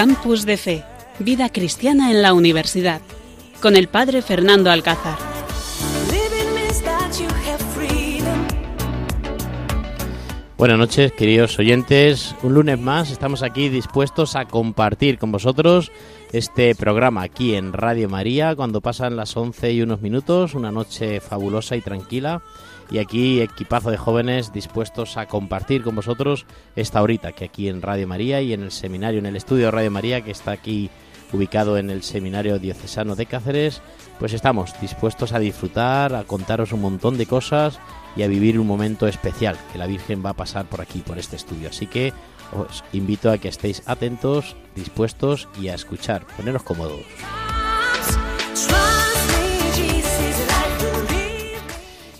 Campus de Fe, Vida Cristiana en la Universidad, con el Padre Fernando Alcázar. Buenas noches, queridos oyentes. Un lunes más estamos aquí dispuestos a compartir con vosotros este programa aquí en Radio María cuando pasan las 11 y unos minutos, una noche fabulosa y tranquila. Y aquí equipazo de jóvenes dispuestos a compartir con vosotros esta horita que aquí en Radio María y en el seminario, en el estudio de Radio María que está aquí ubicado en el Seminario Diocesano de Cáceres, pues estamos dispuestos a disfrutar, a contaros un montón de cosas y a vivir un momento especial que la Virgen va a pasar por aquí, por este estudio. Así que os invito a que estéis atentos, dispuestos y a escuchar. Poneros cómodos.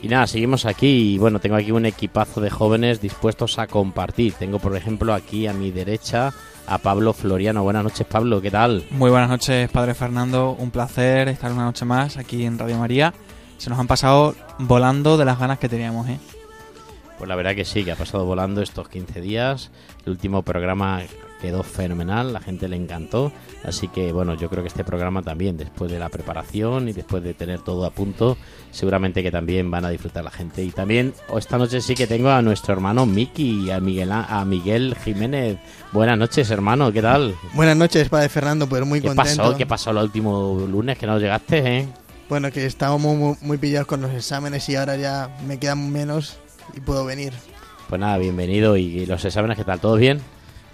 Y nada, seguimos aquí y bueno, tengo aquí un equipazo de jóvenes dispuestos a compartir. Tengo por ejemplo aquí a mi derecha a Pablo Floriano. Buenas noches Pablo, ¿qué tal? Muy buenas noches Padre Fernando, un placer estar una noche más aquí en Radio María. Se nos han pasado volando de las ganas que teníamos, ¿eh? Pues la verdad que sí, que ha pasado volando estos 15 días. El último programa quedó fenomenal, la gente le encantó. Así que bueno, yo creo que este programa también, después de la preparación y después de tener todo a punto, seguramente que también van a disfrutar la gente. Y también esta noche sí que tengo a nuestro hermano Miki y a Miguel, a Miguel Jiménez. Buenas noches, hermano, ¿qué tal? Buenas noches, padre Fernando, pues muy ¿Qué contento. pasó? ¿Qué pasó el último lunes que no llegaste, eh? Bueno, que estábamos muy, muy pillados con los exámenes y ahora ya me quedan menos y puedo venir. Pues nada, bienvenido. ¿Y los exámenes qué tal? ¿Todo bien?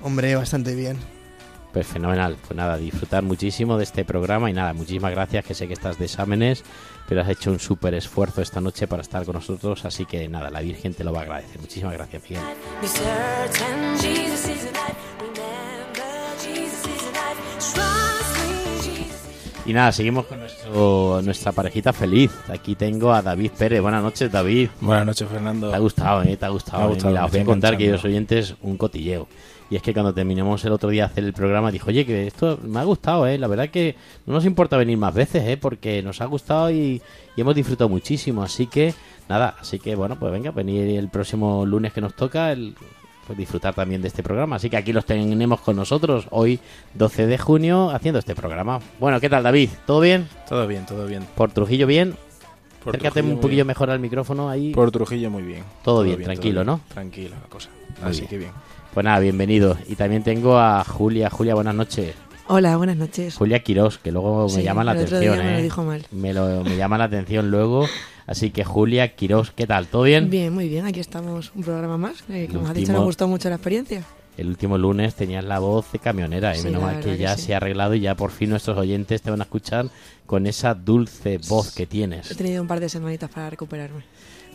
Hombre, bastante bien. Pues fenomenal. Pues nada, disfrutar muchísimo de este programa y nada, muchísimas gracias, que sé que estás de exámenes, pero has hecho un súper esfuerzo esta noche para estar con nosotros, así que nada, la Virgen te lo va a agradecer. Muchísimas gracias, Miguel. Y nada, seguimos con nuestro, nuestra parejita feliz. Aquí tengo a David Pérez. Buenas noches, David. Buenas noches, Fernando. Te ha gustado, ¿eh? Te ha gustado. Me ha ¿eh? gustado, Mira, os voy a contar, queridos enganchando. oyentes, un cotilleo. Y es que cuando terminamos el otro día hacer el programa, dijo, oye, que esto me ha gustado, ¿eh? La verdad que no nos importa venir más veces, ¿eh? Porque nos ha gustado y, y hemos disfrutado muchísimo. Así que, nada, así que, bueno, pues venga, venir el próximo lunes que nos toca, el, pues disfrutar también de este programa. Así que aquí los tenemos con nosotros hoy, 12 de junio, haciendo este programa. Bueno, ¿qué tal, David? ¿Todo bien? Todo bien, todo bien. ¿Por Trujillo bien? Por Acércate Trujillo, un poquillo bien. mejor al micrófono ahí. Por Trujillo muy bien. Todo bien, tranquilo, ¿no? Tranquilo la cosa. Muy Así bien. que bien. Pues nada, bienvenido. Y también tengo a Julia. Julia, buenas noches. Hola, buenas noches. Julia Quirós, que luego me llama la atención, día me ¿eh? lo dijo mal. Me, lo- me llama la atención luego. Así que Julia Quirós, ¿qué tal? ¿Todo bien? Bien, muy bien. Aquí estamos un programa más. eh, como has dicho, me gustó mucho la experiencia. El último lunes tenías la voz de camionera, ¿eh? Sí, Menos mal que ya que sí. se ha arreglado y ya por fin nuestros oyentes te van a escuchar con esa dulce voz que He tienes. tenido un par de semanitas para recuperarme.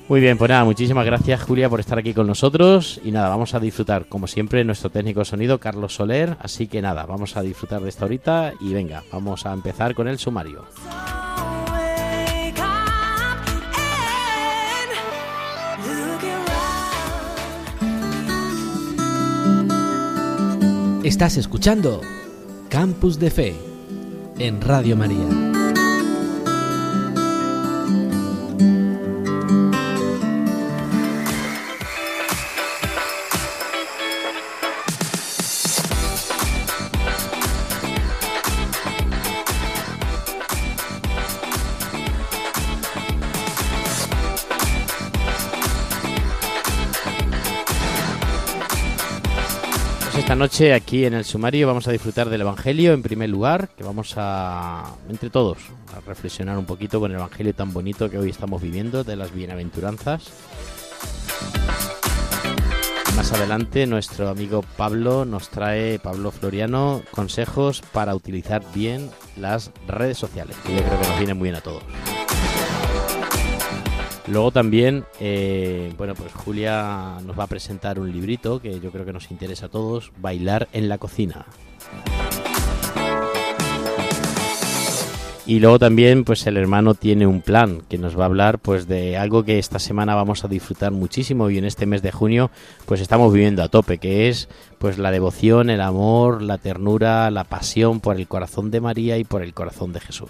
Muy bien, pues nada, muchísimas gracias Julia por estar aquí con nosotros y nada, vamos a disfrutar como siempre nuestro técnico de sonido Carlos Soler, así que nada, vamos a disfrutar de esta horita y venga, vamos a empezar con el sumario. Estás escuchando Campus de Fe en Radio María. Noche aquí en el sumario vamos a disfrutar del Evangelio en primer lugar, que vamos a, entre todos, a reflexionar un poquito con el Evangelio tan bonito que hoy estamos viviendo, de las bienaventuranzas. Más adelante nuestro amigo Pablo nos trae, Pablo Floriano, consejos para utilizar bien las redes sociales, que yo creo que nos vienen muy bien a todos. Luego también, eh, bueno, pues Julia nos va a presentar un librito que yo creo que nos interesa a todos, Bailar en la cocina. Y luego también, pues el hermano tiene un plan que nos va a hablar, pues de algo que esta semana vamos a disfrutar muchísimo y en este mes de junio, pues estamos viviendo a tope, que es, pues la devoción, el amor, la ternura, la pasión por el corazón de María y por el corazón de Jesús.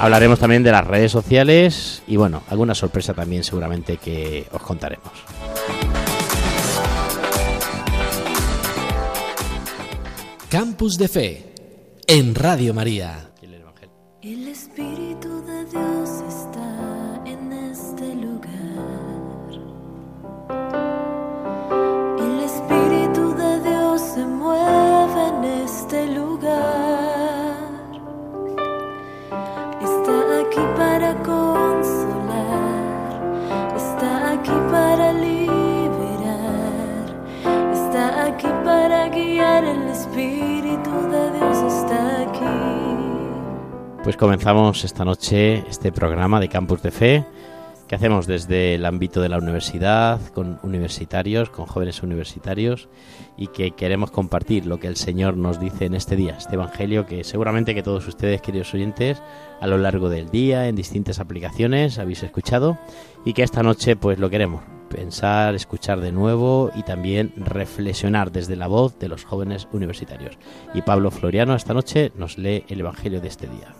Hablaremos también de las redes sociales y bueno, alguna sorpresa también seguramente que os contaremos. Campus de Fe en Radio María. El Evangelio. Pues comenzamos esta noche este programa de Campus de Fe que hacemos desde el ámbito de la universidad, con universitarios, con jóvenes universitarios y que queremos compartir lo que el Señor nos dice en este día, este Evangelio que seguramente que todos ustedes, queridos oyentes, a lo largo del día, en distintas aplicaciones, habéis escuchado y que esta noche pues lo queremos pensar, escuchar de nuevo y también reflexionar desde la voz de los jóvenes universitarios. Y Pablo Floriano esta noche nos lee el Evangelio de este día.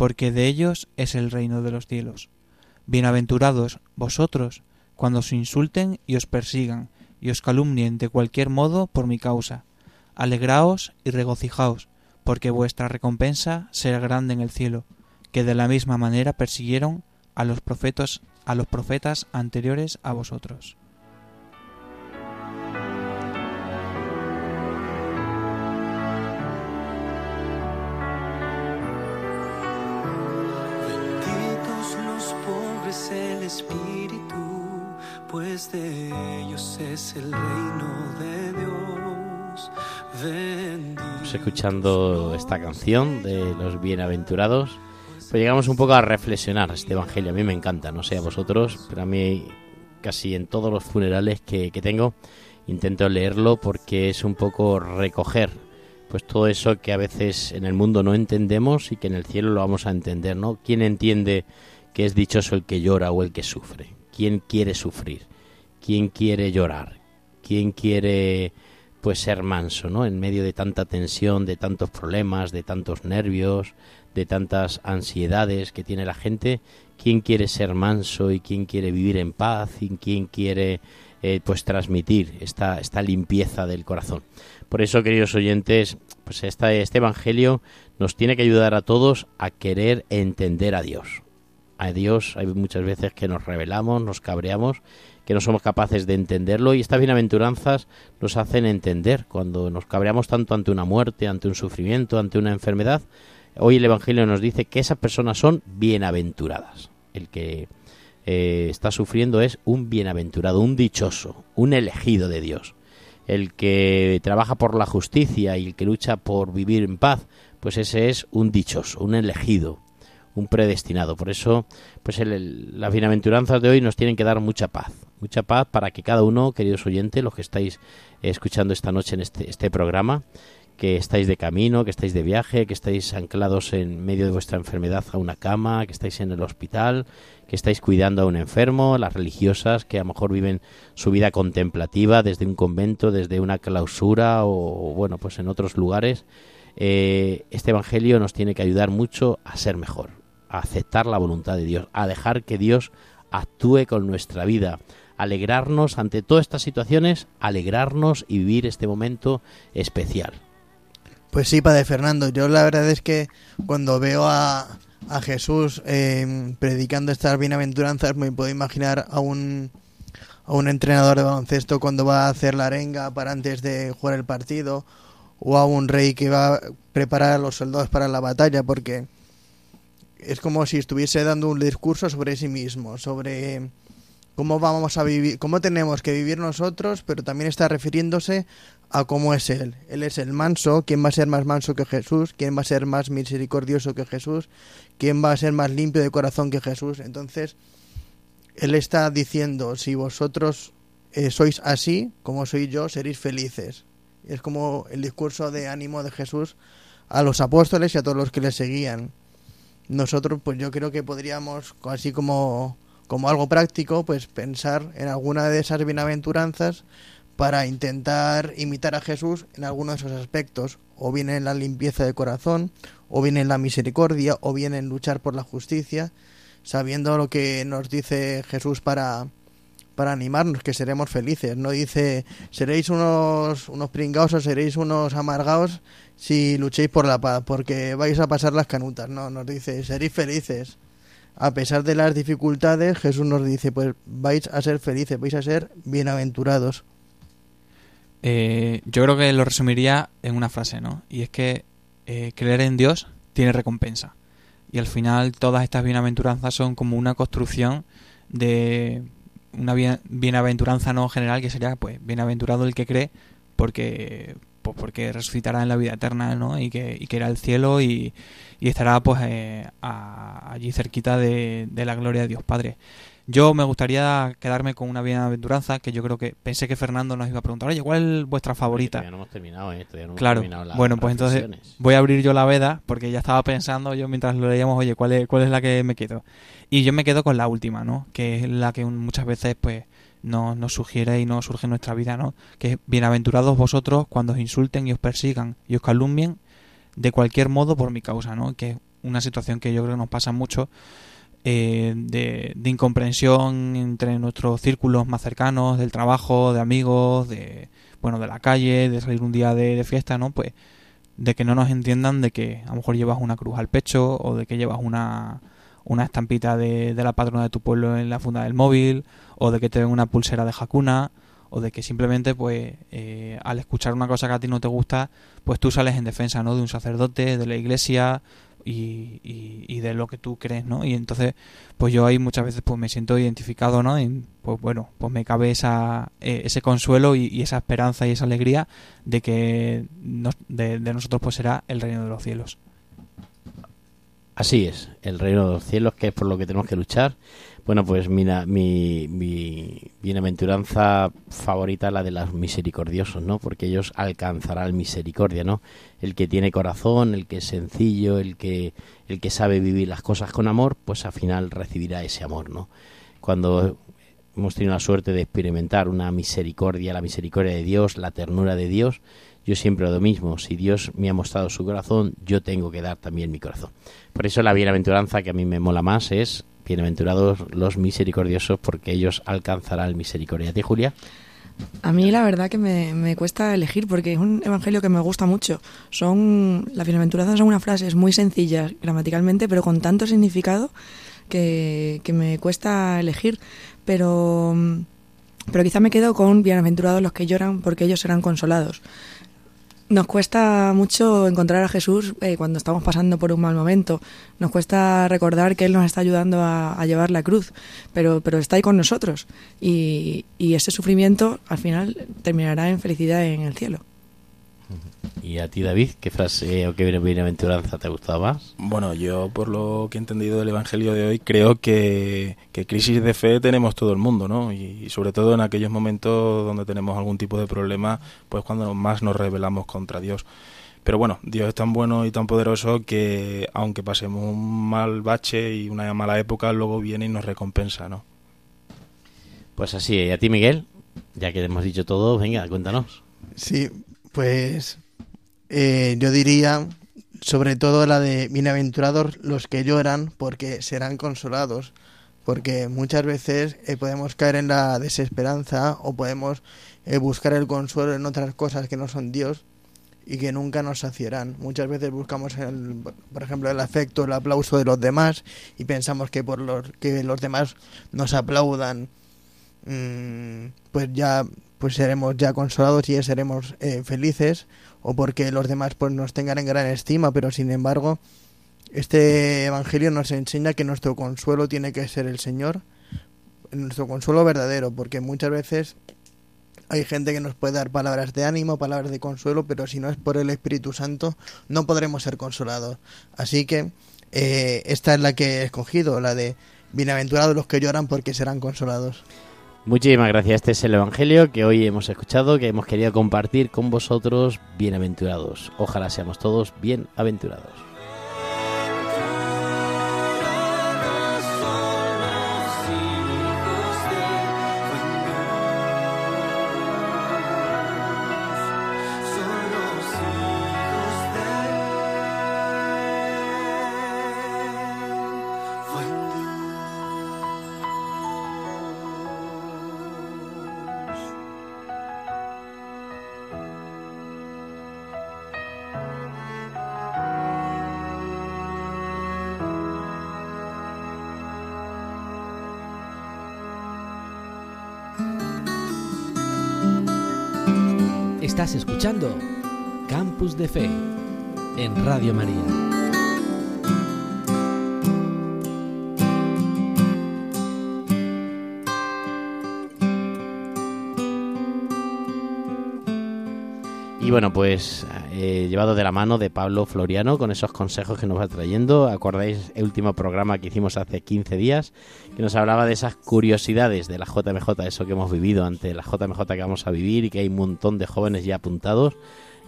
porque de ellos es el reino de los cielos. Bienaventurados vosotros cuando os insulten y os persigan y os calumnien de cualquier modo por mi causa. Alegraos y regocijaos, porque vuestra recompensa será grande en el cielo, que de la misma manera persiguieron a los profetas a los profetas anteriores a vosotros. Espíritu, pues de ellos es el reino de Dios. Benditos Pues escuchando esta canción de los bienaventurados, pues llegamos un poco a reflexionar este evangelio. A mí me encanta, no sé a vosotros, pero a mí casi en todos los funerales que, que tengo intento leerlo porque es un poco recoger pues todo eso que a veces en el mundo no entendemos y que en el cielo lo vamos a entender, ¿no? ¿Quién entiende que es dichoso el que llora o el que sufre? ¿Quién quiere sufrir? ¿Quién quiere llorar? ¿Quién quiere pues ser manso, ¿no? En medio de tanta tensión, de tantos problemas, de tantos nervios, de tantas ansiedades que tiene la gente, ¿quién quiere ser manso y quién quiere vivir en paz y quién quiere eh, pues transmitir esta, esta limpieza del corazón? Por eso, queridos oyentes, pues esta, este Evangelio nos tiene que ayudar a todos a querer entender a Dios. A Dios hay muchas veces que nos rebelamos, nos cabreamos, que no somos capaces de entenderlo y estas bienaventuranzas nos hacen entender cuando nos cabreamos tanto ante una muerte, ante un sufrimiento, ante una enfermedad. Hoy el Evangelio nos dice que esas personas son bienaventuradas. El que eh, está sufriendo es un bienaventurado, un dichoso, un elegido de Dios. El que trabaja por la justicia y el que lucha por vivir en paz, pues ese es un dichoso, un elegido, un predestinado. Por eso, pues el- las bienaventuranzas de hoy nos tienen que dar mucha paz, mucha paz para que cada uno, queridos oyentes, los que estáis escuchando esta noche en este, este programa, que estáis de camino, que estáis de viaje, que estáis anclados en medio de vuestra enfermedad a una cama, que estáis en el hospital, que estáis cuidando a un enfermo, las religiosas que a lo mejor viven su vida contemplativa desde un convento, desde una clausura o bueno, pues en otros lugares. Eh, este Evangelio nos tiene que ayudar mucho a ser mejor, a aceptar la voluntad de Dios, a dejar que Dios actúe con nuestra vida, alegrarnos ante todas estas situaciones, alegrarnos y vivir este momento especial. Pues sí, Padre Fernando, yo la verdad es que cuando veo a, a Jesús eh, predicando estas bienaventuranzas me puedo imaginar a un, a un entrenador de baloncesto cuando va a hacer la arenga para antes de jugar el partido o a un rey que va a preparar a los soldados para la batalla, porque es como si estuviese dando un discurso sobre sí mismo, sobre cómo vamos a vivir, cómo tenemos que vivir nosotros, pero también está refiriéndose a cómo es él. Él es el manso, quién va a ser más manso que Jesús, quién va a ser más misericordioso que Jesús, quién va a ser más limpio de corazón que Jesús. Entonces, él está diciendo, si vosotros eh, sois así, como soy yo, seréis felices. Es como el discurso de ánimo de Jesús a los apóstoles y a todos los que le seguían. Nosotros, pues yo creo que podríamos, así como, como algo práctico, pues pensar en alguna de esas bienaventuranzas para intentar imitar a Jesús en alguno de esos aspectos, o bien en la limpieza de corazón, o bien en la misericordia, o bien en luchar por la justicia, sabiendo lo que nos dice Jesús para, para animarnos, que seremos felices. No dice, seréis unos, unos pringaos o seréis unos amargados si luchéis por la paz, porque vais a pasar las canutas. No, nos dice, seréis felices. A pesar de las dificultades, Jesús nos dice, pues vais a ser felices, vais a ser bienaventurados. Eh, yo creo que lo resumiría en una frase, ¿no? Y es que eh, creer en Dios tiene recompensa. Y al final todas estas bienaventuranzas son como una construcción de una bien- bienaventuranza no general que sería pues bienaventurado el que cree porque pues porque resucitará en la vida eterna ¿no? y que y que irá al cielo y, y estará pues eh, allí cerquita de, de la gloria de Dios Padre yo me gustaría quedarme con una bienaventuranza que yo creo que pensé que Fernando nos iba a preguntar oye ¿cuál es vuestra favorita? Todavía no hemos terminado, ¿eh? Todavía no hemos Claro, terminado las bueno, pues entonces voy a abrir yo la veda porque ya estaba pensando yo mientras lo leíamos, oye, ¿cuál es, cuál es la que me quedo? Y yo me quedo con la última, ¿no? Que es la que muchas veces pues nos, nos sugiere y nos surge en nuestra vida, ¿no? Que es bienaventurados vosotros cuando os insulten y os persigan y os calumnien de cualquier modo por mi causa, ¿no? Que es una situación que yo creo que nos pasa mucho eh, de, de incomprensión entre nuestros círculos más cercanos, del trabajo, de amigos, de bueno, de la calle, de salir un día de, fiesta, ¿no? Pues de que no nos entiendan de que a lo mejor llevas una cruz al pecho o de que llevas una, una estampita de, de la patrona de tu pueblo en la funda del móvil o de que te ven una pulsera de jacuna o de que simplemente pues eh, al escuchar una cosa que a ti no te gusta pues tú sales en defensa no de un sacerdote de la iglesia y, y, de lo que tú crees no y entonces pues yo ahí muchas veces pues me siento identificado no y pues bueno pues me cabe esa eh, ese consuelo y, esa esperanza y esa alegría de que de, de nosotros pues será el reino de los cielos. Así es, el reino de los cielos, que es por lo que tenemos que luchar. Bueno, pues mira, mi, mi bienaventuranza favorita es la de los misericordiosos, ¿no? Porque ellos alcanzarán misericordia, ¿no? El que tiene corazón, el que es sencillo, el que, el que sabe vivir las cosas con amor, pues al final recibirá ese amor, ¿no? Cuando hemos tenido la suerte de experimentar una misericordia, la misericordia de Dios, la ternura de Dios, yo siempre lo mismo, si Dios me ha mostrado su corazón, yo tengo que dar también mi corazón. Por eso la bienaventuranza que a mí me mola más es bienaventurados los misericordiosos porque ellos alcanzarán misericordia. ¿A ti, Julia? A mí la verdad que me, cuesta elegir porque es un evangelio que me gusta mucho. Son las bienaventuranzas son unas frases muy sencillas gramaticalmente, pero con tanto significado que, que me cuesta elegir. Pero, pero quizá me quedo con bienaventurados los que lloran porque ellos serán consolados. Nos cuesta mucho encontrar a Jesús eh, cuando estamos pasando por un mal momento. Nos cuesta recordar que Él nos está ayudando a, a llevar la cruz, pero, pero está ahí con nosotros. Y, y ese sufrimiento al final terminará en felicidad en el cielo. ¿Y a ti, David? ¿Qué frase o qué bienaventuranza te ha gustado más? Bueno, yo por lo que he entendido del Evangelio de hoy, creo que, que crisis de fe tenemos todo el mundo, ¿no? Y, sobre todo en aquellos momentos donde tenemos algún tipo de problema, pues cuando más nos rebelamos contra Dios. Pero bueno, Dios es tan bueno y tan poderoso que aunque pasemos un mal bache y una mala época, luego viene y nos recompensa, ¿no? Pues así, ¿y a ti, Miguel? Ya que hemos dicho todo, venga, cuéntanos. Sí, pues eh, yo diría sobre todo la de bienaventurados los que lloran porque serán consolados porque muchas veces eh, podemos caer en la desesperanza o podemos eh, buscar el consuelo en otras cosas que no son Dios y que nunca nos saciarán. Muchas veces buscamos, el, por ejemplo, el afecto, el aplauso de los demás y pensamos que por los que los demás nos aplaudan, mmm, pues ya pues seremos ya consolados y ya seremos eh, felices o porque los demás pues nos tengan en gran estima, pero sin embargo este evangelio nos enseña que nuestro consuelo tiene que ser el Señor, nuestro consuelo verdadero, porque muchas veces hay gente que nos puede dar palabras de ánimo, palabras de consuelo, pero si no es por el Espíritu Santo no podremos ser consolados. Así que eh, esta es la que he escogido, la de bienaventurados los que lloran porque serán consolados. Muchísimas gracias. Este es el Evangelio que hoy hemos escuchado, que hemos querido compartir con vosotros. Bienaventurados. Ojalá seamos todos bienaventurados. De Fe en Radio María. Y bueno, pues eh, llevado de la mano de Pablo Floriano con esos consejos que nos va trayendo. ¿Acordáis el último programa que hicimos hace 15 días? Que nos hablaba de esas curiosidades de la JMJ, eso que hemos vivido ante la JMJ que vamos a vivir y que hay un montón de jóvenes ya apuntados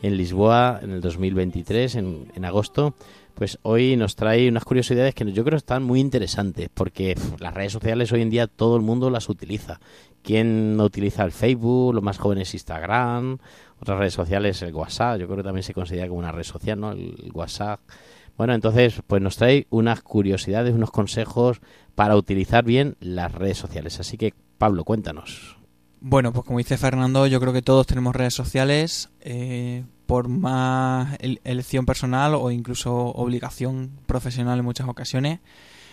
en Lisboa en el 2023, en, en agosto. Pues hoy nos trae unas curiosidades que yo creo están muy interesantes porque las redes sociales hoy en día todo el mundo las utiliza. ¿Quién no utiliza el Facebook? Los más jóvenes Instagram, otras redes sociales, el WhatsApp, yo creo que también se considera como una red social, ¿no? El WhatsApp. Bueno, entonces, pues nos trae unas curiosidades, unos consejos para utilizar bien las redes sociales. Así que, Pablo, cuéntanos. Bueno, pues como dice Fernando, yo creo que todos tenemos redes sociales, eh, por más el- elección personal o incluso obligación profesional en muchas ocasiones.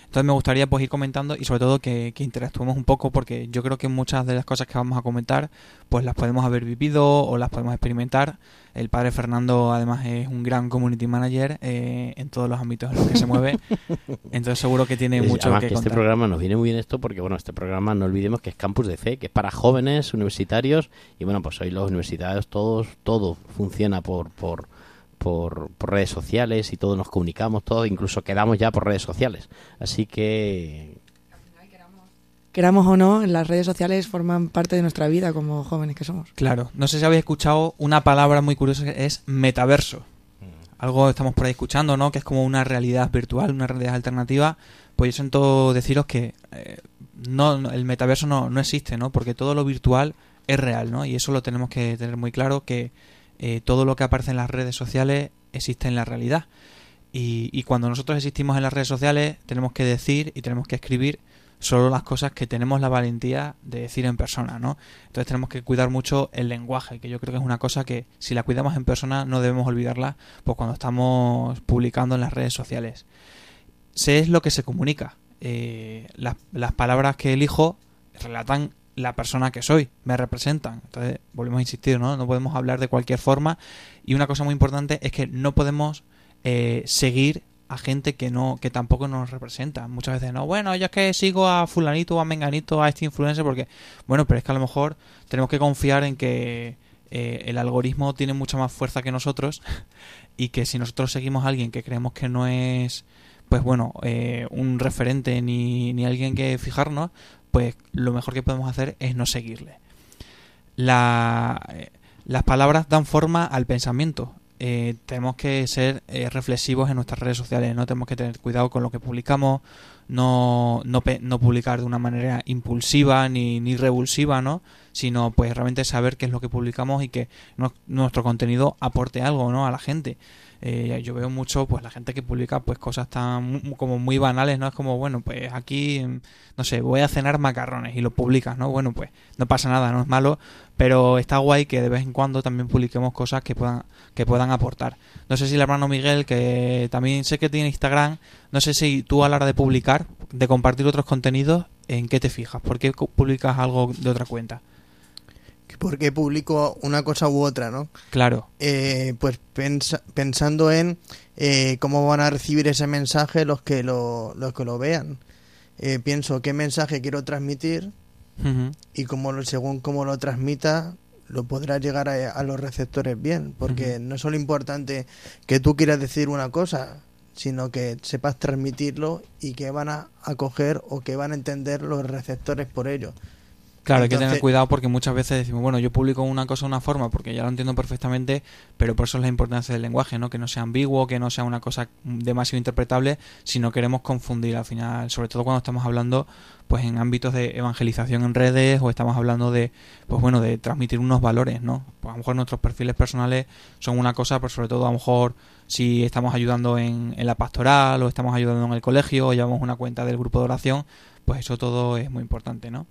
Entonces me gustaría pues ir comentando y sobre todo que, que interactuemos un poco porque yo creo que muchas de las cosas que vamos a comentar pues las podemos haber vivido o las podemos experimentar. El padre Fernando además es un gran community manager eh, en todos los ámbitos en los que se mueve. Entonces seguro que tiene mucho Además que que contar. este programa nos viene muy bien esto porque, bueno, este programa no olvidemos que es Campus de Fe, que es para jóvenes universitarios y, bueno, pues hoy los universitarios todos, todo funciona por, por, por, por redes sociales y todos nos comunicamos, todo, incluso quedamos ya por redes sociales. Así que Queramos o no, las redes sociales forman parte de nuestra vida como jóvenes que somos. Claro, no sé si habéis escuchado una palabra muy curiosa que es metaverso. Algo estamos por ahí escuchando, ¿no? Que es como una realidad virtual, una realidad alternativa. Pues yo siento deciros que eh, no, no, el metaverso no, no existe, ¿no? Porque todo lo virtual es real, ¿no? Y eso lo tenemos que tener muy claro, que eh, todo lo que aparece en las redes sociales existe en la realidad. Y, y cuando nosotros existimos en las redes sociales, tenemos que decir y tenemos que escribir solo las cosas que tenemos la valentía de decir en persona, ¿no? Entonces tenemos que cuidar mucho el lenguaje, que yo creo que es una cosa que si la cuidamos en persona no debemos olvidarla pues cuando estamos publicando en las redes sociales. Sé es lo que se comunica. Eh, las, las palabras que elijo relatan la persona que soy, me representan. Entonces, volvemos a insistir, ¿no? No podemos hablar de cualquier forma. Y una cosa muy importante es que no podemos eh, seguir a gente que no que tampoco nos representa. Muchas veces no, bueno, yo es que sigo a fulanito a menganito, a este influencer porque bueno, pero es que a lo mejor tenemos que confiar en que eh, el algoritmo tiene mucha más fuerza que nosotros y que si nosotros seguimos a alguien que creemos que no es pues bueno, eh, un referente ni, ni alguien que fijarnos, pues lo mejor que podemos hacer es no seguirle. La, eh, las palabras dan forma al pensamiento. Eh, tenemos que ser eh, reflexivos en nuestras redes sociales, no tenemos que tener cuidado con lo que publicamos, no, no, no publicar de una manera impulsiva ni, ni revulsiva, ¿no? sino pues realmente saber qué es lo que publicamos y que nuestro contenido aporte algo ¿no? a la gente. Eh, yo veo mucho pues la gente que publica pues cosas tan como muy banales, ¿no? Es como, bueno, pues aquí, mm, no sé, voy a cenar macarrones y lo publicas, ¿no? Bueno, pues no pasa nada, no es malo, pero está guay que de vez en cuando también publiquemos cosas que puedan, que puedan aportar. No sé si el hermano Miguel, que también sé que tiene Instagram, no sé si tú a la hora de publicar, de compartir otros contenidos, ¿en qué te fijas? ¿Por qué publicas algo de otra cuenta? Por qué publico una cosa u otra, ¿no? Claro. Eh, pues pensa- pensando en eh, cómo van a recibir ese mensaje los que lo, los que lo vean. Eh, pienso qué mensaje quiero transmitir y cómo lo- según cómo lo transmita lo podrá llegar a, a los receptores bien porque no es solo importante que tú quieras decir una cosa sino que sepas transmitirlo y que van a acoger o que van a entender los receptores por ello Claro, hay que tener cuidado porque muchas veces decimos, bueno, yo publico una cosa de una forma porque ya lo entiendo perfectamente, pero por eso es la importancia del lenguaje, ¿no? Que no sea ambiguo, que no sea una cosa demasiado interpretable, si no queremos confundir al final, sobre todo cuando estamos hablando pues en ámbitos de evangelización en redes o estamos hablando de pues bueno, de transmitir unos valores, ¿no? Pues a lo mejor nuestros perfiles personales son una cosa, pero sobre todo a lo mejor si estamos ayudando en, en la pastoral o estamos ayudando en el colegio o llevamos una cuenta del grupo de oración, pues eso todo es muy importante, ¿no?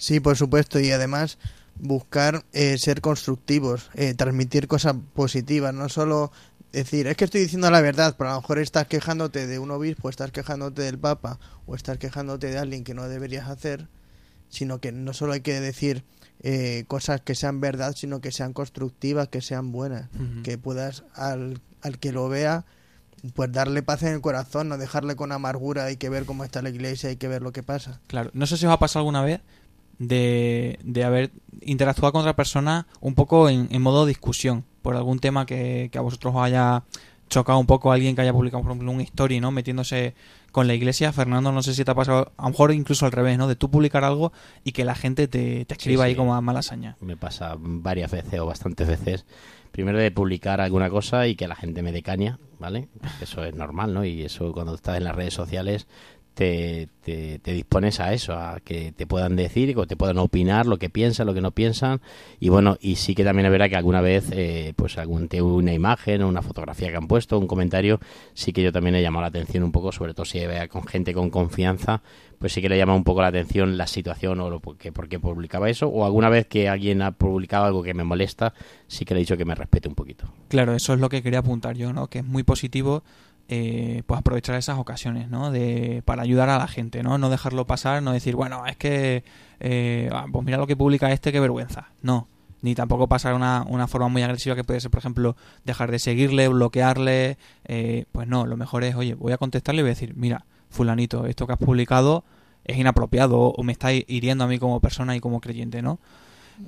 Sí, por supuesto, y además buscar eh, ser constructivos, eh, transmitir cosas positivas, no solo decir, es que estoy diciendo la verdad, pero a lo mejor estás quejándote de un obispo, estás quejándote del Papa o estás quejándote de alguien que no deberías hacer, sino que no solo hay que decir eh, cosas que sean verdad, sino que sean constructivas, que sean buenas, que puedas al, al que lo vea pues darle paz en el corazón, no dejarle con amargura, hay que ver cómo está la iglesia, hay que ver lo que pasa. Claro, no sé si os ha pasado alguna vez de, de haber interactuado con otra persona un poco en, en modo discusión por algún tema que, que a vosotros os haya chocado un poco alguien que haya publicado, por ejemplo, un story, ¿no? Metiéndose con la iglesia. Fernando, no sé si te ha pasado, a lo mejor incluso al revés, ¿no? De tú publicar algo y que la gente te, te escriba Sí, ahí sí. como a mala saña. Me pasa varias veces o bastantes veces. Primero de publicar alguna cosa y que la gente me dé caña, ¿vale? Eso es normal, ¿no? Y eso cuando estás en las redes sociales te, te, te dispones a eso, a que te puedan decir, que te puedan opinar lo que piensan, lo que no piensan. Y bueno, y sí que también es verdad que alguna vez, eh, pues algún una imagen o una fotografía que han puesto, un comentario, sí que yo también he llamado la atención un poco, sobre todo si vea con gente con confianza, pues sí que le llama un poco la atención la situación o lo que, por qué publicaba eso. O alguna vez que alguien ha publicado algo que me molesta, sí que le he dicho que me respete un poquito. Claro, eso es lo que quería apuntar yo, ¿no? Que es muy positivo eh, pues aprovechar esas ocasiones, ¿no? De, para ayudar a la gente, ¿no? No dejarlo pasar, no decir, bueno, es que, eh, ah, pues mira lo que publica este, qué vergüenza. No, ni tampoco pasar una, una forma muy agresiva que puede ser, por ejemplo, dejar de seguirle, bloquearle. eh, pues no, lo mejor es, oye, voy a contestarle y voy a decir, mira, fulanito, esto que has publicado es inapropiado o me está hiriendo a mí como persona y como creyente, ¿no?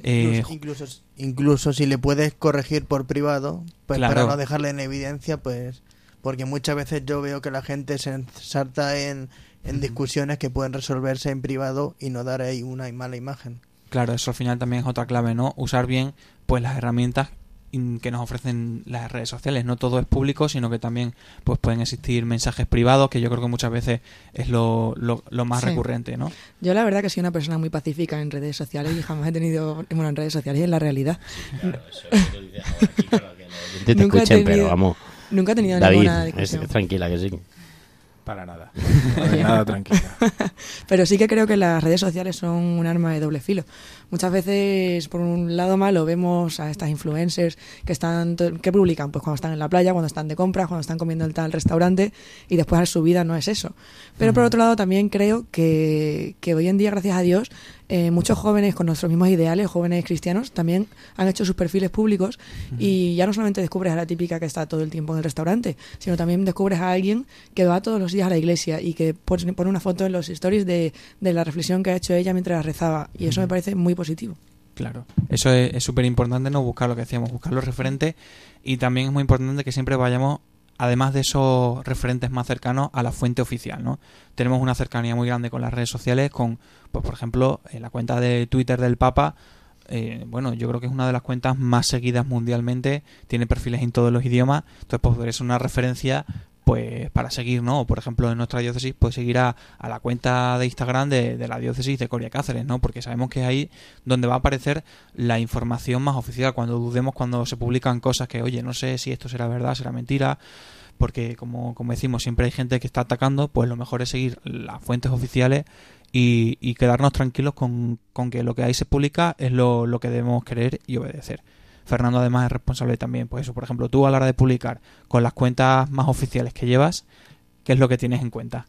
Eh, Incluso, incluso, incluso si le puedes corregir por privado, pues Claro. para no dejarle en evidencia, pues porque muchas veces yo veo que la gente se ensarta en, en discusiones que pueden resolverse en privado y no dar ahí una mala imagen. Claro, eso al final también es otra clave, ¿no? Usar bien pues las herramientas que nos ofrecen las redes sociales. No todo es público, sino que también pues pueden existir mensajes privados, que yo creo que muchas veces es lo, lo, lo más Sí. recurrente, ¿no? Yo la verdad que soy una persona muy pacífica en redes sociales y jamás he tenido, bueno, en redes sociales y en la realidad. te Nunca he escuchen, pero vamos. Nunca he tenido David, ninguna es- discusión. tranquila que sí. Para nada. Para nada tranquila. Pero sí que creo que las redes sociales son un arma de doble filo. Muchas veces, por un lado malo, vemos a estas influencers que están que publican pues cuando están en la playa, cuando están de compras, cuando están comiendo en tal restaurante y después su vida no es eso. Pero por otro lado también creo que, que hoy en día, gracias a Dios, eh, muchos jóvenes con nuestros mismos ideales, jóvenes cristianos, también han hecho sus perfiles públicos y ya no solamente descubres a la típica que está todo el tiempo en el restaurante, sino también descubres a alguien que va todos los días a la iglesia y que pone una foto en los stories de, de la reflexión que ha hecho ella mientras rezaba y eso me parece muy positivo. Claro. Eso es súper importante, no buscar lo que decíamos, buscar los referentes y también es muy importante que siempre vayamos, además de esos referentes más cercanos, a la fuente oficial, ¿no? Tenemos una cercanía muy grande con las redes sociales, con, pues por ejemplo, eh, la cuenta de Twitter del Papa, eh, bueno, yo creo que es una de las cuentas más seguidas mundialmente, tiene perfiles en todos los idiomas, entonces pues es una referencia pues para seguir, ¿no? Por ejemplo, en nuestra diócesis, pues seguir a, a la cuenta de Instagram de, de la diócesis de Coria Cáceres, ¿no? Porque sabemos que es ahí donde va a aparecer la información más oficial, cuando dudemos cuando se publican cosas que, oye, no sé si esto será verdad, será mentira, porque como, como decimos, siempre hay gente que está atacando, pues lo mejor es seguir las fuentes oficiales y, y quedarnos tranquilos con, con que lo que ahí se publica es lo, lo que debemos querer y obedecer. Fernando además es responsable también, pues eso, por ejemplo, tú a la hora de publicar con las cuentas más oficiales que llevas, ¿qué es lo que tienes en cuenta?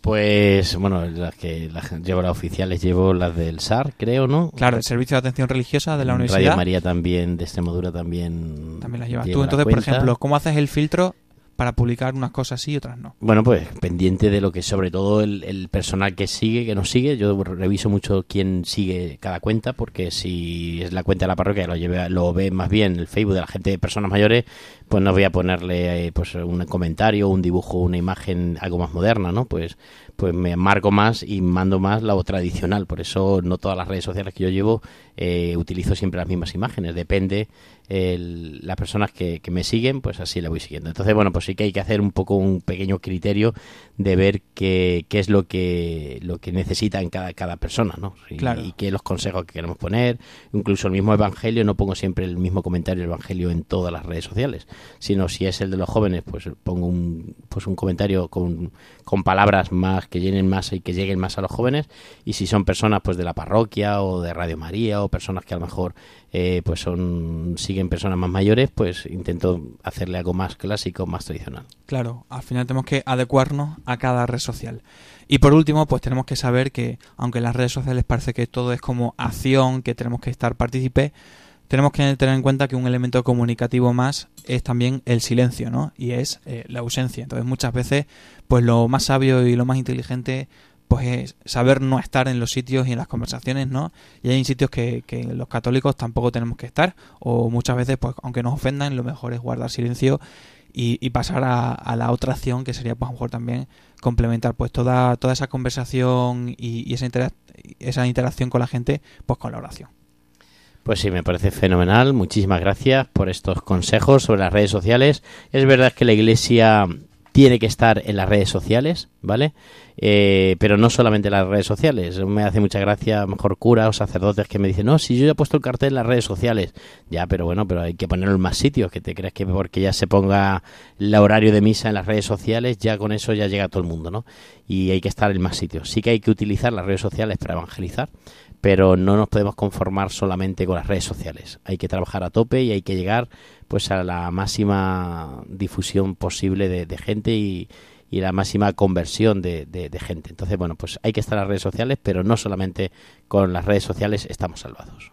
Pues, bueno, las que las, llevo las oficiales, llevo las del SAR, creo, ¿no? Claro, el Servicio de Atención Religiosa de la Universidad. Radio María también, de Extremadura también. También las llevas llevo tú. Entonces, por ejemplo, ¿cómo haces el filtro para publicar unas cosas sí y otras no? Bueno, pues pendiente de lo que, sobre todo el, personal que sigue, que nos sigue. Yo reviso mucho quién sigue cada cuenta, porque si es la cuenta de la parroquia, lo, lleve, lo ve más bien el Facebook de la gente de personas mayores, pues no voy a ponerle eh, pues un comentario, un dibujo, una imagen, algo más moderna, ¿no? Pues pues me marco más y mando más la tradicional. Por eso no todas las redes sociales que yo llevo eh, utilizo siempre las mismas imágenes. Depende el- las personas que, que me siguen, pues así la voy siguiendo. Entonces, bueno, pues sí que hay que hacer un poco un pequeño criterio de ver qué, qué es lo que lo que necesita en cada, cada persona, ¿no? Y, Claro. y qué los consejos que queremos poner. Incluso el mismo evangelio, no pongo siempre el mismo comentario del evangelio en todas las redes sociales, sino si es el de los jóvenes, pues pongo un, pues un comentario con, con palabras más que llenen más y que lleguen más a los jóvenes. Y si son personas pues de la parroquia o de Radio María o personas que a lo mejor eh, pues son siguen personas más mayores, pues intento hacerle algo más clásico, más tradicional. Claro, al final tenemos que adecuarnos a cada red social. Y por último, pues tenemos que saber que, aunque en las redes sociales parece que todo es como acción, que tenemos que estar partícipe, tenemos que tener en cuenta que un elemento comunicativo más es también el silencio, ¿no? Y es eh, la ausencia. Entonces, muchas veces, pues lo más sabio y lo más inteligente, pues es saber no estar en los sitios y en las conversaciones, ¿no? Y hay sitios que, que los católicos tampoco tenemos que estar, o muchas veces, pues aunque nos ofendan, lo mejor es guardar silencio y, pasar a, a la otra acción que sería pues a lo mejor también complementar pues toda toda esa conversación y, y esa, intera- esa interacción con la gente pues con la oración Pues sí, me parece fenomenal. Muchísimas gracias por estos consejos sobre las redes sociales. Es verdad que la Iglesia tiene que estar en las redes sociales, ¿vale? Eh, pero no solamente en las redes sociales. Me hace mucha gracia, mejor cura o sacerdotes que me dicen, no, si yo ya he puesto el cartel en las redes sociales. Ya, pero bueno, pero hay que ponerlo en más sitios. Que te crees que porque ya se ponga el horario de misa en las redes sociales, ya con eso ya llega todo el mundo, ¿no? Y hay que estar en más sitios. Sí que hay que utilizar las redes sociales para evangelizar, pero no nos podemos conformar solamente con las redes sociales. Hay que trabajar a tope y hay que llegar pues a la máxima difusión posible de, gente y, la máxima conversión de, gente. Entonces, bueno, pues hay que estar en las redes sociales, pero no solamente con las redes sociales estamos salvados.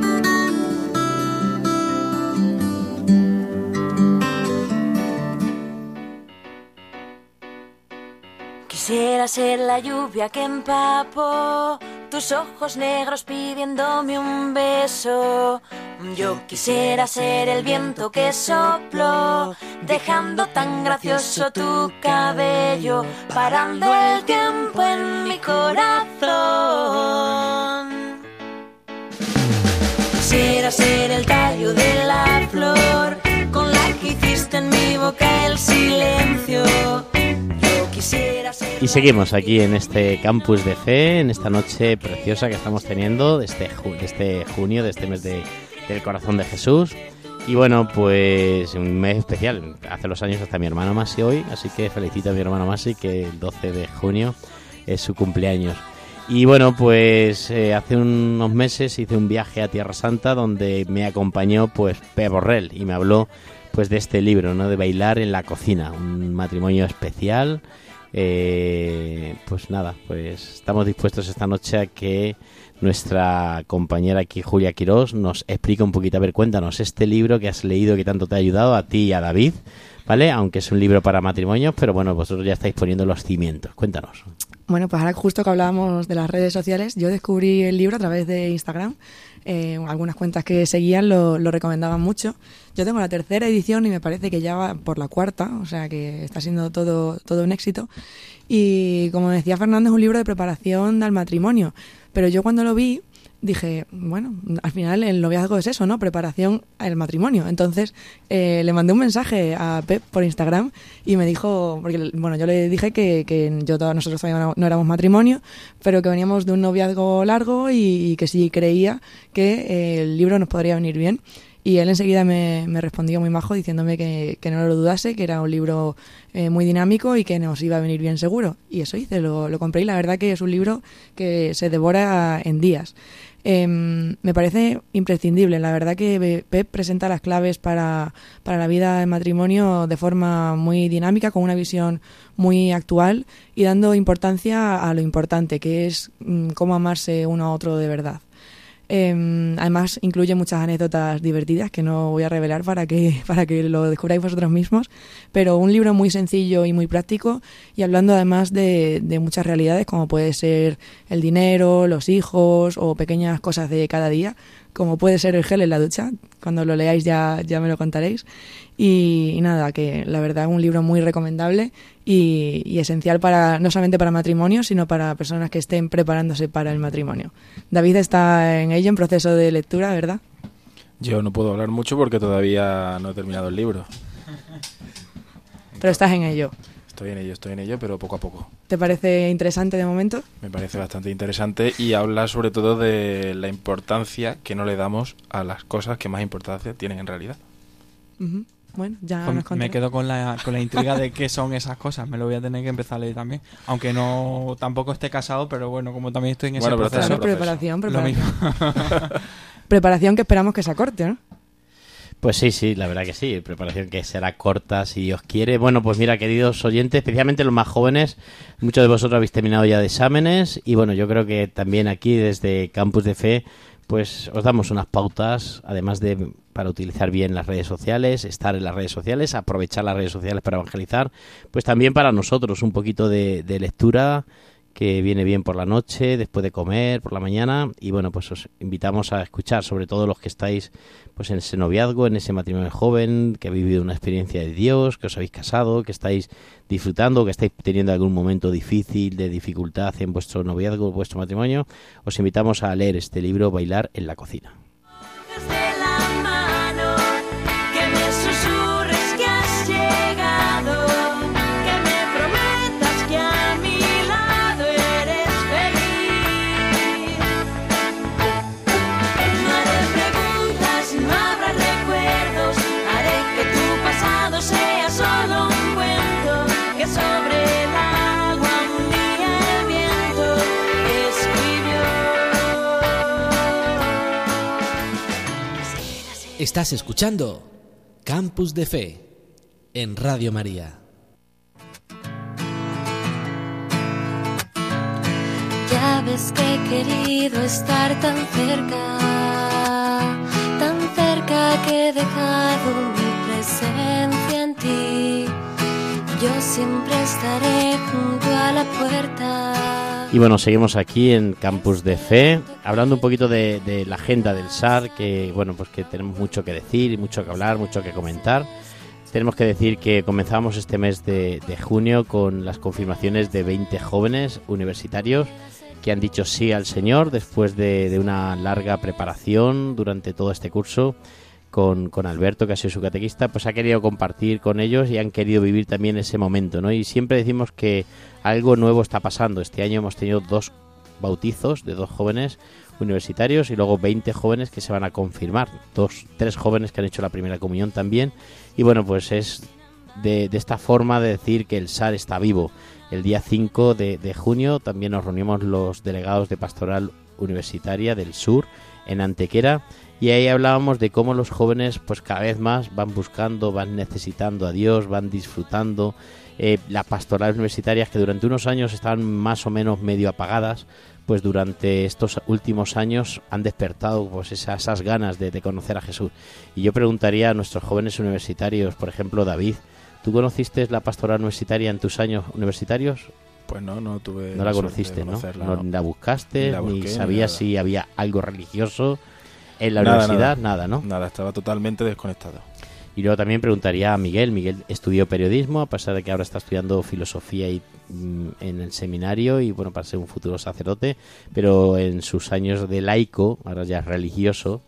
Quisiera ser la lluvia que empapó tus ojos negros pidiéndome un beso. Yo quisiera ser el viento que sopló, dejando tan gracioso tu cabello, parando el tiempo en mi corazón. Quisiera ser el tallo de la flor, con la que hiciste en mi boca el silencio. Y seguimos aquí en este campus de fe, en esta noche preciosa que estamos teniendo de este, de este junio, de este mes de- del corazón de Jesús. Y bueno, pues un mes especial. Hace los años hasta mi hermano Masi hoy, así que felicito a mi hermano Masi que el 12 de junio es su cumpleaños. Y bueno, pues eh, hace unos meses hice un viaje a Tierra Santa donde me acompañó pues Pe Borrell y me habló pues de este libro, ¿no? De bailar en la cocina, un matrimonio especial. Eh, pues nada, pues estamos dispuestos esta noche a que nuestra compañera aquí, Julia Quirós, nos explique un poquito, a ver, cuéntanos este libro que has leído que tanto te ha ayudado a ti y a David, ¿vale? Aunque es un libro para matrimonios, pero bueno, vosotros ya estáis poniendo los cimientos. Cuéntanos. Bueno, pues ahora justo que hablábamos de las redes sociales, yo descubrí el libro a través de Instagram. Eh, algunas cuentas que seguían lo, lo recomendaban mucho. Yo tengo la tercera edición y me parece que ya va por la cuarta, o sea que está siendo todo, todo un éxito. Y como decía Fernando, es un libro de preparación al matrimonio. Pero yo cuando lo vi, dije, bueno, al final el noviazgo es eso, ¿no? Preparación al matrimonio. Entonces eh, le mandé un mensaje a Pep por Instagram y me dijo, porque bueno, yo le dije que, que yo todos nosotros todavía no, éramos matrimonio, pero que veníamos de un noviazgo largo y, y que sí creía que eh, el libro nos podría venir bien. Y él enseguida me, me respondió muy majo diciéndome que, que no lo dudase, que era un libro eh, muy dinámico y que nos iba a venir bien seguro. Y eso hice, lo, lo compré y la verdad que es un libro que se devora en días. Em, me parece imprescindible. La verdad que Pep presenta las claves para, para la vida en matrimonio de forma muy dinámica, con una visión muy actual y dando importancia a lo importante, que es mm, cómo amarse uno a otro de verdad. Eh, además, incluye muchas anécdotas divertidas que no voy a revelar para que, para que lo descubráis vosotros mismos. Pero un libro muy sencillo y muy práctico y hablando además de, de muchas realidades como puede ser el dinero, los hijos o pequeñas cosas de cada día, como puede ser el gel en la ducha. Cuando lo leáis ya, ya me lo contaréis. Y, y nada, que la verdad es un libro muy recomendable y, y, esencial para no solamente para matrimonio, sino para personas que estén preparándose para el matrimonio. David está en ello, en proceso de lectura, ¿verdad? Yo no puedo hablar mucho porque todavía no he terminado el libro. Pero estás en ello. Estoy en ello, estoy en ello, pero poco a poco. ¿Te parece interesante de momento? Me parece bastante interesante y habla sobre todo de la importancia que no le damos a las cosas que más importancia tienen en realidad. Uh -huh. Bueno, ya Con- nos me quedo con la, con la intriga de qué son esas cosas. Me lo voy a tener que empezar a leer también. Aunque no tampoco esté casado, pero bueno, como también estoy en ese Bueno, estás proceso. Claro, preparación, Lo preparación. mismo. preparación que esperamos que se acorte, ¿no? Pues sí, sí, la verdad que sí. Preparación que será corta si Dios quiere. Bueno, pues mira, queridos oyentes, especialmente los más jóvenes, muchos de vosotros habéis terminado ya de exámenes y bueno, yo creo que también aquí desde Campus de Fe, pues os damos unas pautas, además de para utilizar bien las redes sociales, estar en las redes sociales, aprovechar las redes sociales para evangelizar, pues también para nosotros un poquito de, de lectura que viene bien por la noche, después de comer, por la mañana. Y bueno, pues os invitamos a escuchar, sobre todo los que estáis pues en ese noviazgo, en ese matrimonio joven, que habéis vivido una experiencia de Dios, que os habéis casado, que estáis disfrutando, que estáis teniendo algún momento difícil, de dificultad en vuestro noviazgo, vuestro matrimonio. Os invitamos a leer este libro, Bailar en la cocina. Estás escuchando Campus de Fe en Radio María. Ya ves que he querido estar tan cerca, tan cerca que he dejado mi presencia en ti. Yo siempre estaré junto a la puerta. Y bueno, seguimos aquí en Campus de Fe, hablando un poquito de, la agenda del SAR, que bueno, pues que tenemos mucho que decir, mucho que hablar, mucho que comentar. Tenemos que decir que comenzamos este mes de, junio con las confirmaciones de 20 jóvenes universitarios que han dicho sí al Señor después de, de una larga preparación durante todo este curso con, con Alberto, que ha sido su catequista, pues ha querido compartir con ellos y han querido vivir también ese momento, ¿no? Y siempre decimos que algo nuevo está pasando. Este año hemos tenido dos bautizos de dos jóvenes universitarios y luego 20 jóvenes que se van a confirmar. Dos, tres jóvenes que han hecho la primera comunión también. Y bueno, pues es de, esta forma de decir que el SAR está vivo. El día 5 de, de junio también nos reunimos los delegados de Pastoral Universitaria del Sur en Antequera y ahí hablábamos de cómo los jóvenes pues cada vez más van buscando, van necesitando a Dios, van disfrutando eh, las pastorales universitarias que durante unos años estaban más o menos medio apagadas, pues durante estos últimos años han despertado pues esas, esas ganas de, de conocer a Jesús. Y yo preguntaría a nuestros jóvenes universitarios, por ejemplo David, ¿tú conociste la pastoral universitaria en tus años universitarios? Pues no, no tuve. No la conociste, ¿no? No la buscaste, Ni la ni busqué, ni sabías si había algo religioso en la Nada, universidad, nada. nada, ¿no? Nada, estaba totalmente desconectado. Y luego también preguntaría a Miguel. Miguel estudió periodismo, a pesar de que ahora está estudiando filosofía y, mm, en el seminario y bueno, para ser un futuro sacerdote, pero en sus años de laico, ahora ya es religioso,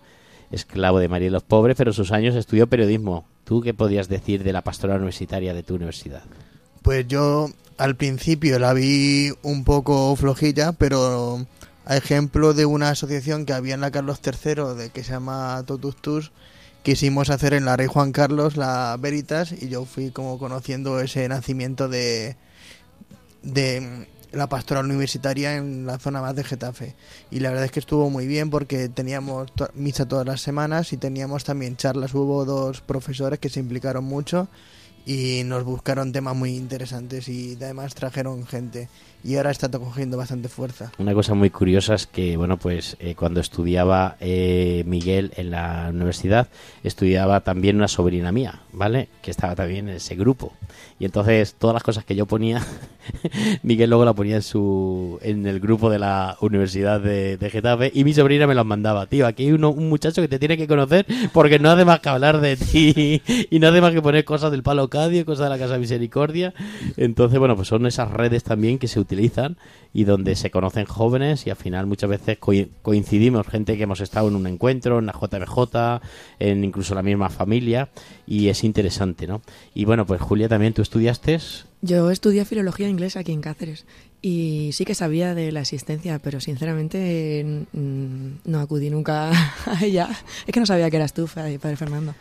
esclavo de María de los Pobres, pero en sus años estudió periodismo. ¿Tú qué podías decir de la pastoral universitaria de tu universidad? Pues yo al principio la vi un poco flojilla, pero a ejemplo de una asociación que había en la Carlos III, de que se llama Totus Tus, quisimos hacer en la Rey Juan Carlos la Veritas y yo fui como conociendo ese nacimiento de, de la pastoral universitaria en la zona más de Getafe. Y la verdad es que estuvo muy bien porque teníamos misa todas las semanas y teníamos también charlas. Hubo dos profesores que se implicaron mucho y nos buscaron temas muy interesantes y además trajeron gente. Y ahora está cogiendo bastante fuerza. Una cosa muy curiosa es que, bueno, pues eh, cuando estudiaba eh, Miguel en la universidad, estudiaba también una sobrina mía, ¿vale? Que estaba también en ese grupo. Y entonces todas las cosas que yo ponía, Miguel luego la ponía en su en el grupo de la Universidad de, de Getafe y mi sobrina me las mandaba. Tío, aquí hay uno, un muchacho que te tiene que conocer porque no hace más que hablar de ti y no hace más que poner cosas del Palo Cadio, cosas de la Casa Misericordia. Entonces, bueno, pues son esas redes también que se utilizan y donde se conocen jóvenes y al final muchas veces coi- coincidimos, gente que hemos estado en un encuentro, en la JBJ, en incluso la misma familia y es interesante, ¿no? Y bueno, pues Julia, también tú estudiaste Yo estudié filología inglesa aquí en Cáceres y sí que sabía de la existencia, pero sinceramente mm, no acudí nunca a ella. Es que no sabía que eras tú, Padre Fernando.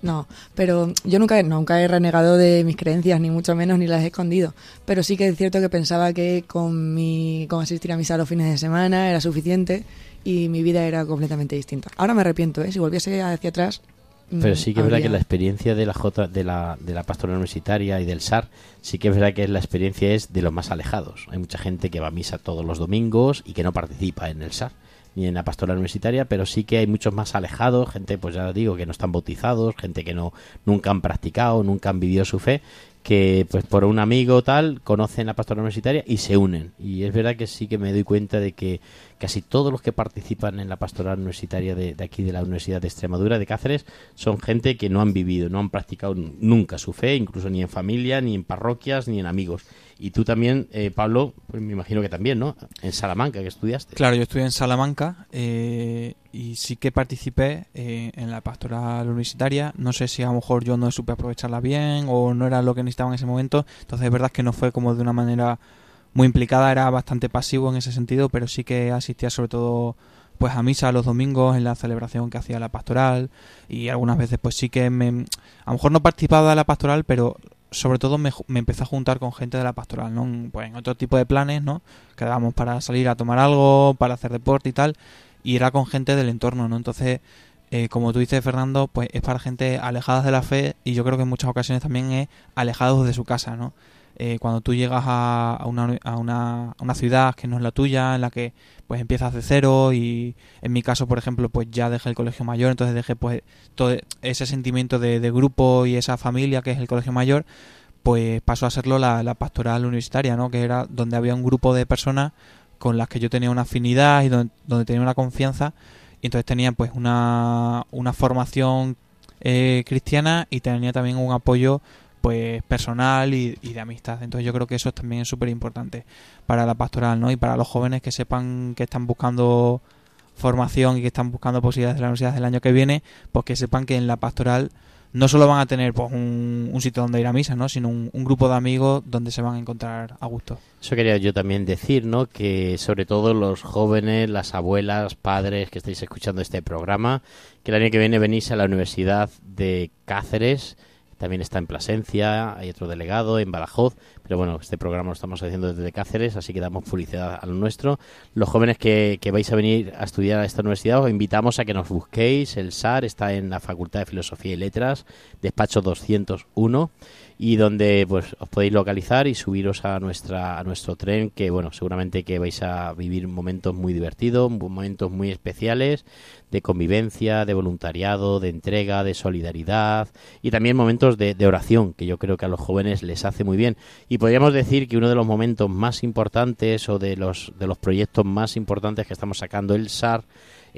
No, pero yo nunca, he- nunca he renegado de mis creencias, ni mucho menos, ni las he escondido. Pero sí que es cierto que pensaba que con, mi, con asistir a misa los fines de semana era suficiente y mi vida era completamente distinta. Ahora me arrepiento, ¿eh? Si volviese hacia atrás... mm, Pero sí que es verdad que la experiencia de la J, de la, de la pastoral universitaria y del SAR, sí que es verdad que la experiencia es de los más alejados. Hay mucha gente que va a misa todos los domingos y que no participa en el SAR ni en la pastoral universitaria, pero sí que hay muchos más alejados, gente, pues ya digo, que no están bautizados, gente que no nunca han practicado, nunca han vivido su fe, que pues por un amigo tal conocen la pastoral universitaria y se unen. Y es verdad que sí que me doy cuenta de que casi todos los que participan en la pastoral universitaria de, de aquí de la Universidad de Extremadura, de Cáceres, son gente que no han vivido, no han practicado nunca su fe, incluso ni en familia, ni en parroquias, ni en amigos. Y tú también, eh, Pablo, pues me imagino que también, ¿no? En Salamanca, que estudiaste. Claro, yo estudié en Salamanca eh, y sí que participé eh, en la pastoral universitaria. No sé si a lo mejor yo no supe aprovecharla bien o no era lo que necesitaba en ese momento. Entonces es verdad que no fue como de una manera muy implicada, era bastante pasivo en ese sentido, pero sí que asistía sobre todo pues a misa los domingos en la celebración que hacía la pastoral y algunas veces pues sí que me a lo mejor no participaba de la pastoral pero sobre todo me, me empecé a juntar con gente de la pastoral no pues en otro tipo de planes no quedábamos para salir a tomar algo para hacer deporte y tal y era con gente del entorno no entonces eh, como tú dices Fernando pues es para gente alejada de la fe y yo creo que en muchas ocasiones también es alejados de su casa no Eh, cuando tú llegas a, una, a, una, una ciudad que no es la tuya en la que pues empiezas de cero y en mi caso por ejemplo pues ya dejé el colegio mayor entonces dejé pues todo ese sentimiento de, de grupo y esa familia que es el colegio mayor pues pasó a serlo la, la pastoral universitaria no que era donde había un grupo de personas con las que yo tenía una afinidad y donde, donde tenía una confianza y entonces tenía pues una, una formación eh, cristiana y tenía también un apoyo pues personal y, de amistad. Entonces yo creo que eso también es súper importante para la pastoral no y para los jóvenes que sepan que están buscando formación y que están buscando posibilidades de la universidad del año que viene pues que sepan que en la pastoral no solo van a tener pues un, un sitio donde ir a misa no sino un, un grupo de amigos donde se van a encontrar a gusto. Eso quería yo también decir, ¿no? Que sobre todo los jóvenes, las abuelas, padres que estáis escuchando este programa, que el año que viene venís a la Universidad de Cáceres, también está en Plasencia, hay otro delegado en Badajoz, pero bueno, este programa lo estamos haciendo desde Cáceres, así que damos publicidad a lo nuestro. Los jóvenes que, que vais a venir a estudiar a esta universidad, os invitamos a que nos busquéis. El SAR está en la Facultad de Filosofía y Letras, despacho 201 y donde pues os podéis localizar y subiros a nuestra a nuestro tren que bueno seguramente que vais a vivir momentos muy divertidos momentos muy especiales de convivencia de voluntariado de entrega de solidaridad y también momentos de, de oración que yo creo que a los jóvenes les hace muy bien. Y podríamos decir que uno de los momentos más importantes o de los de los proyectos más importantes que estamos sacando el SAR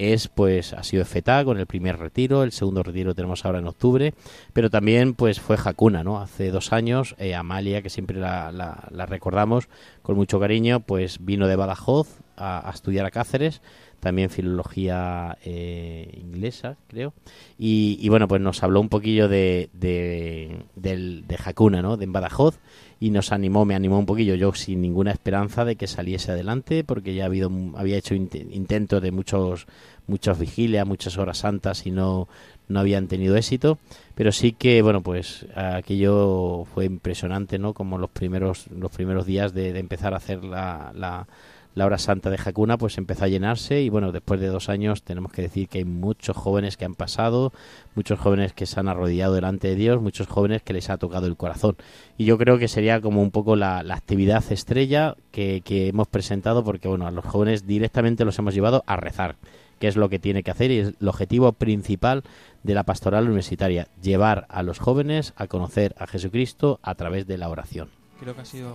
es pues ha sido FETA con el primer retiro, el segundo retiro tenemos ahora en octubre, pero también pues fue Hakuna, ¿no? Hace dos años eh, Amalia, que siempre la, la- la recordamos con mucho cariño, pues vino de Badajoz a, a estudiar a Cáceres, también filología eh, inglesa, creo, y, bueno, pues nos habló un poquillo de, de, del- de Hakuna, ¿no? De Badajoz, y nos animó, me animó un poquillo, yo sin ninguna esperanza de que saliese adelante, porque ya ha habido, había hecho int- intentos de muchos, muchas vigilias, muchas horas santas y no, no habían tenido éxito, pero sí que, bueno, pues aquello fue impresionante, ¿no? Como los primeros, los primeros días de, de empezar a hacer la, la, la hora santa de Hakuna, pues empezó a llenarse y bueno, después de dos años tenemos que decir que hay muchos jóvenes que han pasado, muchos jóvenes que se han arrodillado delante de Dios, muchos jóvenes que les ha tocado el corazón. Y yo creo que sería como un poco la, la actividad estrella que, que hemos presentado porque bueno, a los jóvenes directamente los hemos llevado a rezar que es lo que tiene que hacer y es el objetivo principal de la pastoral universitaria, llevar a los jóvenes a conocer a Jesucristo a través de la oración. Creo que ha sido.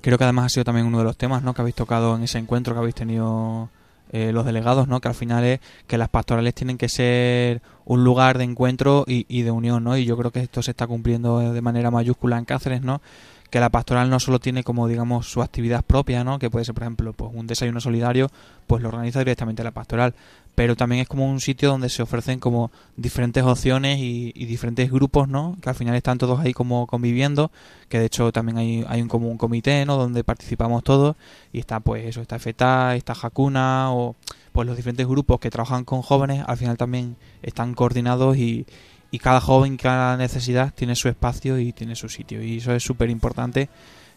Creo que además ha sido también uno de los temas ¿no? que habéis tocado en ese encuentro que habéis tenido eh, los delegados, ¿no? que al final es que las pastorales tienen que ser un lugar de encuentro y, de unión, ¿no? y yo creo que esto se está cumpliendo de manera mayúscula en Cáceres, ¿no? que la pastoral no solo tiene como digamos su actividad propia, ¿no? que puede ser por ejemplo pues un desayuno solidario, pues lo organiza directamente la pastoral, pero también es como un sitio donde se ofrecen como diferentes opciones y, diferentes grupos, ¿no? Que al final están todos ahí como conviviendo, que de hecho también hay, un como un comité, ¿no? Donde participamos todos y está pues eso, está FETA, está Hakuna o pues los diferentes grupos que trabajan con jóvenes al final también están coordinados y, y cada joven, cada necesidad tiene su espacio y tiene su sitio y eso es súper importante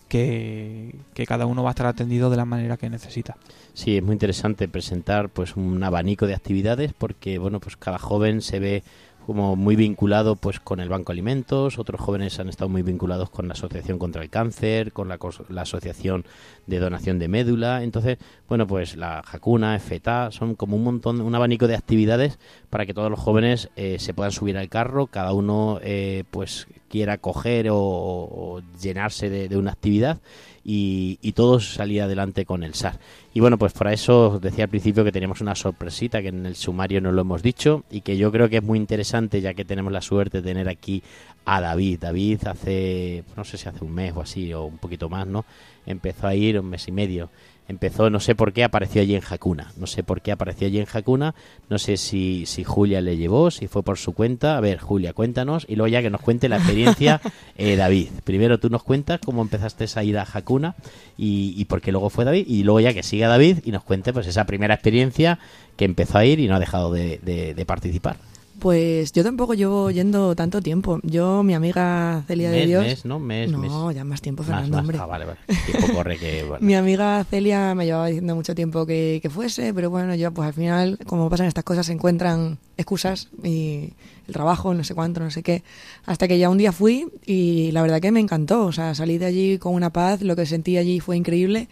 que, que cada uno va a estar atendido de la manera que necesita. Sí, es muy interesante presentar pues un abanico de actividades porque bueno, pues cada joven se ve como muy vinculado pues con el Banco Alimentos, otros jóvenes han estado muy vinculados con la Asociación contra el Cáncer, con la, la Asociación de Donación de Médula, entonces, bueno, pues la Jacuna, FETA, son como un montón, un abanico de actividades para que todos los jóvenes eh, se puedan subir al carro, cada uno eh, pues quiera coger o, o llenarse de una actividad y, y todos salir adelante con el SAR. Y bueno, pues para eso os decía al principio que teníamos una sorpresita que en el sumario no lo hemos dicho y que yo creo que es muy interesante ya que tenemos la suerte de tener aquí a David. David hace, no sé si hace un mes o así o un poquito más, ¿no? Empezó a ir un mes y medio. Empezó, no sé por qué apareció allí en Hakuna. No sé por qué apareció allí en Hakuna. No sé si, si Julia le llevó, si fue por su cuenta. A ver, Julia, cuéntanos y luego ya que nos cuente la experiencia eh, David. Primero tú nos cuentas cómo empezaste a ir a Hakuna y, y por qué luego fue David. Y luego ya que siga David y nos cuente pues esa primera experiencia que empezó a ir y no ha dejado de, de- de participar. Pues yo tampoco llevo yendo tanto tiempo. Yo, mi amiga Celia de Dios. mes, ¿no? Mes, no, mes. ya más tiempo, Fernando, más. hombre. Ah, vale, vale. Tiempo corre que... Bueno. Mi amiga Celia me llevaba diciendo mucho tiempo que, que fuese, pero bueno, yo pues al final, como pasan estas cosas, se encuentran excusas y el trabajo, no sé cuánto, no sé qué. Hasta que ya un día fui y la verdad que me encantó. O sea, salí de allí con una paz, lo que sentí allí fue increíble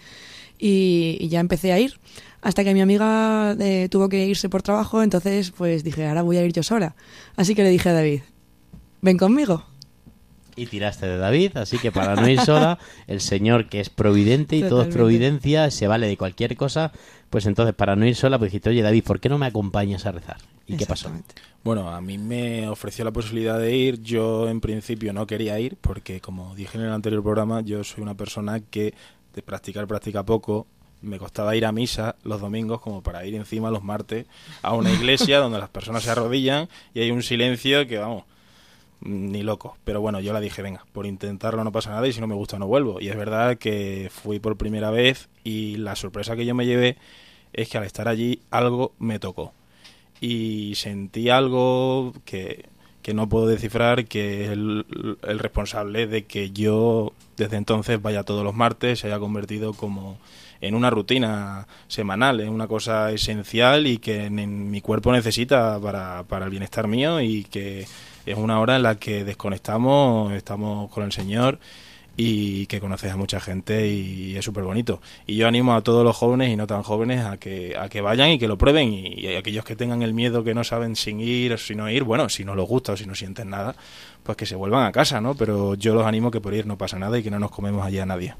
y, y ya empecé a ir. Hasta que mi amiga eh, tuvo que irse por trabajo, entonces pues dije, ahora voy a ir yo sola. Así que le dije a David, ven conmigo. Y tiraste de David, así que para no ir sola, el Señor que es providente y todo es providencia, se vale de cualquier cosa, pues entonces para no ir sola, pues dijiste, oye David, ¿por qué no me acompañas a rezar? ¿Y qué pasó? Bueno, a mí me ofreció la posibilidad de ir. Yo en principio no quería ir porque, como dije en el anterior programa, yo soy una persona que de practicar practica poco. Me costaba ir a misa los domingos como para ir encima los martes a una iglesia donde las personas se arrodillan y hay un silencio que, vamos, ni loco. Pero bueno, yo la dije, venga, por intentarlo no pasa nada y si no me gusta no vuelvo. Y es verdad que fui por primera vez y la sorpresa que yo me llevé es que al estar allí algo me tocó y sentí algo que, que no puedo descifrar, que es el, el responsable de que yo desde entonces vaya todos los martes, se haya convertido como en una rutina semanal, en una cosa esencial y que en mi cuerpo necesita para, para el bienestar mío y que es una hora en la que desconectamos, estamos con el Señor y que conoces a mucha gente y es súper bonito. Y yo animo a todos los jóvenes y no tan jóvenes a que, a que vayan y que lo prueben y, y aquellos que tengan el miedo que no saben sin ir o si no ir, bueno, si no les gusta o si no sienten nada, pues que se vuelvan a casa, ¿no? Pero yo los animo que por ir no pasa nada y que no nos comemos allí a nadie.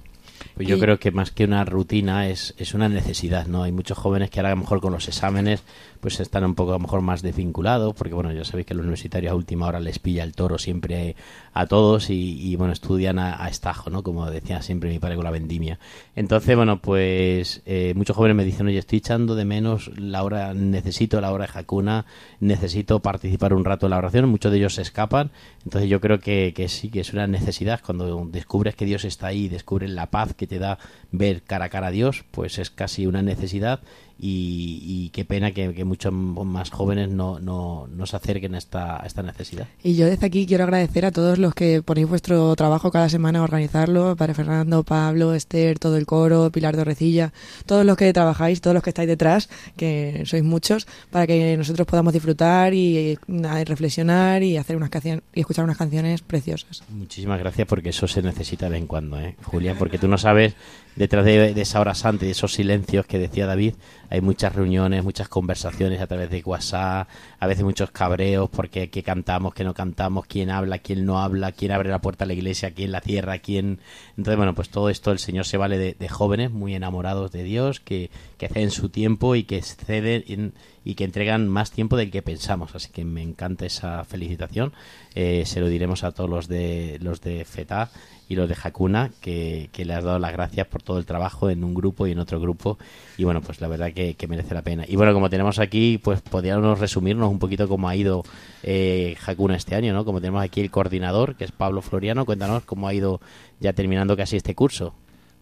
Pues yo Y- creo que más que una rutina es, es una necesidad, ¿no? Hay muchos jóvenes que ahora a lo mejor con los exámenes pues están un poco a lo mejor más desvinculados, porque bueno, ya sabéis que los universitarios a última hora les pilla el toro siempre a todos y, y, bueno, estudian a, estajo, ¿no? Como decía siempre mi padre con la vendimia. Entonces, bueno, pues eh, muchos jóvenes me dicen, oye, estoy echando de menos la hora, necesito la hora de Hakuna, necesito participar un rato en la oración, muchos de ellos se escapan, entonces yo creo que, que sí, que es una necesidad, cuando descubres que Dios está ahí, descubres la paz que te da ver cara a cara a Dios, pues es casi una necesidad y, y qué pena que, que muchos más jóvenes no, no, no se acerquen a esta, a esta necesidad. Y yo desde aquí quiero agradecer a todos los que ponéis vuestro trabajo cada semana a organizarlo, Padre Fernando, Pablo, Esther, todo el coro, Pilar Dorrecilla, todos los que trabajáis, todos los que estáis detrás, que sois muchos, para que nosotros podamos disfrutar y, eh, reflexionar y hacer unas canciones y escuchar unas canciones preciosas. Muchísimas gracias porque eso se necesita de vez en cuando, ¿eh? Julián, porque tú no sabes, detrás de, esa hora santa y de esos silencios que decía David, hay muchas reuniones, muchas conversaciones a través de WhatsApp, a veces muchos cabreos porque qué cantamos, qué no cantamos, quién habla, quién no habla, quién abre la puerta a la iglesia, quién la cierra, quién... Entonces, bueno, pues todo esto el Señor se vale de, jóvenes muy enamorados de Dios, que, que ceden su tiempo y que ceden en- y que entregan más tiempo del que pensamos. Así que me encanta esa felicitación. Eh, se lo diremos a todos los de los de FETA y los de Hakuna, que, que le has dado las gracias por todo el trabajo en un grupo y en otro grupo. Y bueno, pues la verdad que merece la pena. Y bueno, como tenemos aquí, pues podríamos resumirnos un poquito cómo ha ido eh, Hakuna este año, ¿no? Como tenemos aquí el coordinador, que es Pablo Floriano, cuéntanos cómo ha ido ya terminando casi este curso.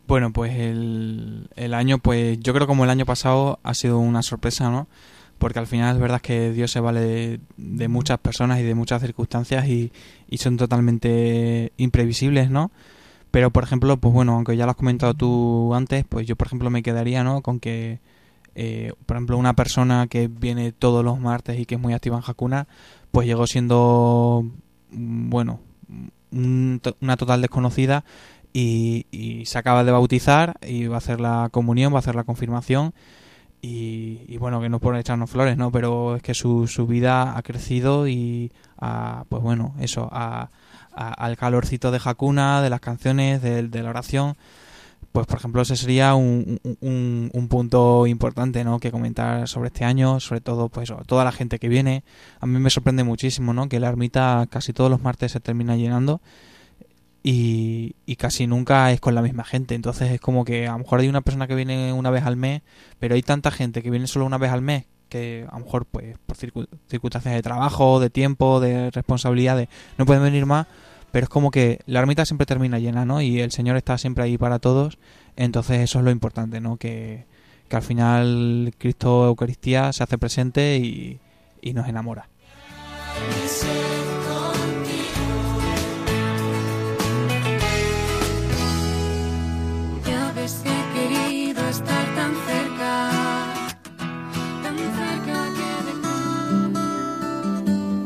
Bueno, pues el, el año, pues yo creo como el año pasado ha sido una sorpresa, ¿no? Porque al final es verdad que Dios se vale de, de muchas personas y de muchas circunstancias y, y son totalmente imprevisibles, ¿no? Pero por ejemplo, pues bueno, aunque ya lo has comentado tú antes, pues yo por ejemplo me quedaría, ¿no? Con que, eh, por ejemplo, una persona que viene todos los martes y que es muy activa en Hakuna, pues llegó siendo, mm, bueno, un una total desconocida y, se acaba de bautizar y va a hacer la comunión, va a hacer la confirmación y, bueno, que no por echarnos flores, ¿no? Pero es que su, su vida ha crecido y a, pues bueno, eso, a, al calorcito de Hakuna, de las canciones, de la oración, pues por ejemplo ese sería un, un- un, un punto importante, ¿no? Que comentar sobre este año, sobre todo pues toda la gente que viene. A mí me sorprende muchísimo, ¿no? Que la ermita casi todos los martes se termina llenando y, y casi nunca es con la misma gente. Entonces es como que a lo mejor hay una persona que viene una vez al mes, pero hay tanta gente que viene solo una vez al mes que a lo mejor pues por circu- circunstancias de trabajo, de tiempo, de responsabilidades, no pueden venir más, pero es como que la ermita siempre termina llena, ¿no? Y el Señor está siempre ahí para todos, entonces eso es lo importante, ¿no? Que, que al final Cristo Eucaristía se hace presente y, y nos enamora.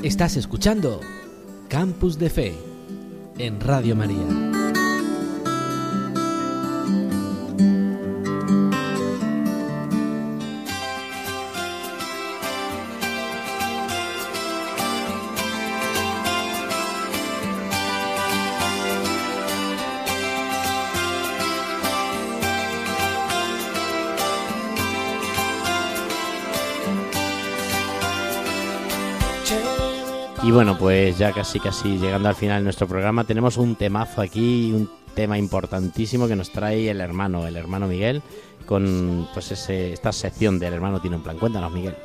Estás escuchando Campus de Fe en Radio María. Pues ya casi casi llegando al final de nuestro programa, tenemos un temazo aquí, un tema importantísimo que nos trae el hermano, el hermano Miguel, con pues ese, esta sección del hermano tiene un plan. Cuéntanos, Miguel.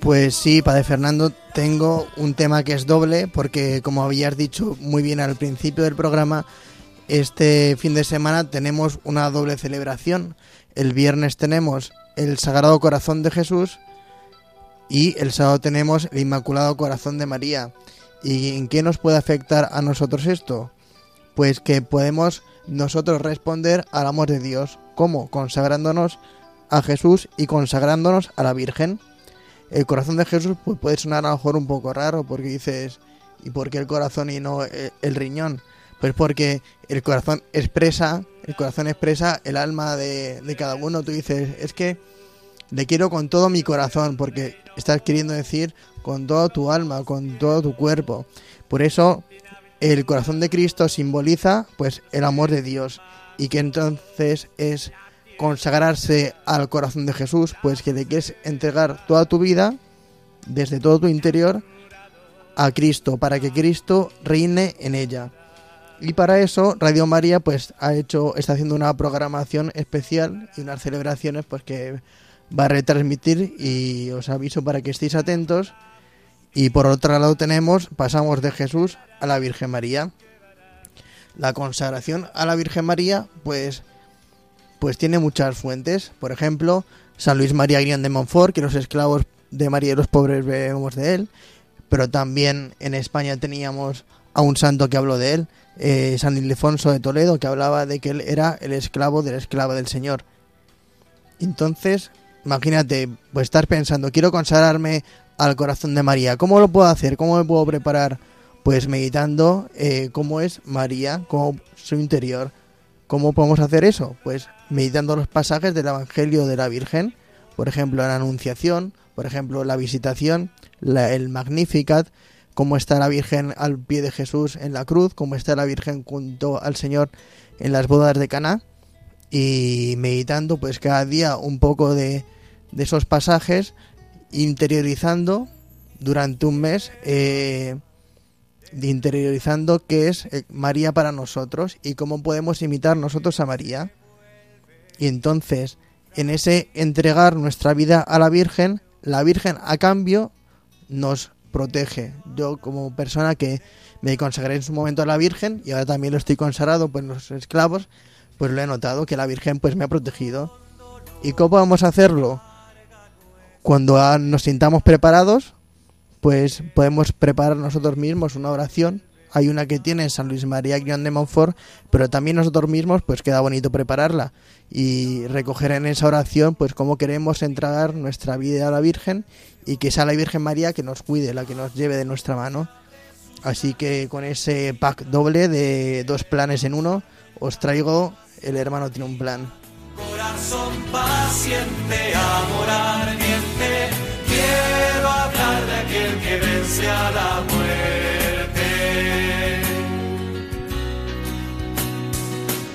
Pues sí, Padre Fernando, tengo un tema que es doble, porque como habías dicho muy bien al principio del programa, este fin de semana tenemos una doble celebración. El viernes tenemos el Sagrado Corazón de Jesús y el sábado tenemos el Inmaculado Corazón de María. ¿Y en qué nos puede afectar a nosotros esto? Pues que podemos nosotros responder al amor de Dios. ¿Cómo? Consagrándonos a Jesús y consagrándonos a la Virgen el corazón de Jesús pues puede sonar a lo mejor un poco raro porque dices ¿y por qué el corazón y no el, el riñón? Pues porque el corazón expresa el corazón expresa el alma de cada uno tú dices es que le quiero con todo mi corazón porque estás queriendo decir con toda tu alma con todo tu cuerpo por eso el corazón de Cristo simboliza pues el amor de Dios y que entonces es consagrarse al corazón de Jesús, pues que le quieres entregar toda tu vida desde todo tu interior a Cristo, para que Cristo reine en ella. Y para eso Radio María pues ha hecho está haciendo una programación especial y unas celebraciones pues que va a retransmitir y os aviso para que estéis atentos. Y por otro lado tenemos pasamos de Jesús a la Virgen María. La consagración a la Virgen María pues pues tiene muchas fuentes, por ejemplo, San Luis María Grión de Montfort, que los esclavos de María y los pobres bebemos de él, pero también en España teníamos a un santo que habló de él, eh, San Ildefonso de Toledo, que hablaba de que él era el esclavo del esclavo del Señor. Entonces, imagínate, pues estar pensando, quiero consagrarme al corazón de María, ¿cómo lo puedo hacer? ¿Cómo me puedo preparar? Pues meditando eh, cómo es María, cómo su interior. ¿Cómo podemos hacer eso? Pues meditando los pasajes del Evangelio de la Virgen, por ejemplo, la Anunciación, por ejemplo, la Visitación, el Magnificat, cómo está la Virgen al pie de Jesús en la cruz, cómo está la Virgen junto al Señor en las bodas de Caná y meditando pues cada día un poco de, de esos pasajes, interiorizando durante un mes, eh, interiorizando qué es eh, María para nosotros y cómo podemos imitar nosotros a María. Y entonces, en ese entregar nuestra vida a la Virgen, la Virgen a cambio nos protege. Yo como persona que me consagré en su momento a la Virgen y ahora también lo estoy consagrado pues los esclavos, pues lo he notado que la Virgen pues me ha protegido. ¿Y cómo vamos a hacerlo? Cuando ah, nos sintamos preparados, pues podemos preparar nosotros mismos una oración. Hay una que tiene San Luis María Guión de Montfort, pero también nosotros mismos pues queda bonito prepararla y recoger en esa oración pues cómo queremos entregar nuestra vida a la Virgen y que sea la Virgen María que nos cuide, la que nos lleve de nuestra mano. Así que con ese pack doble de dos planes en uno, os traigo El hermano tiene un plan. Corazón paciente, aquel que vence a la muerte.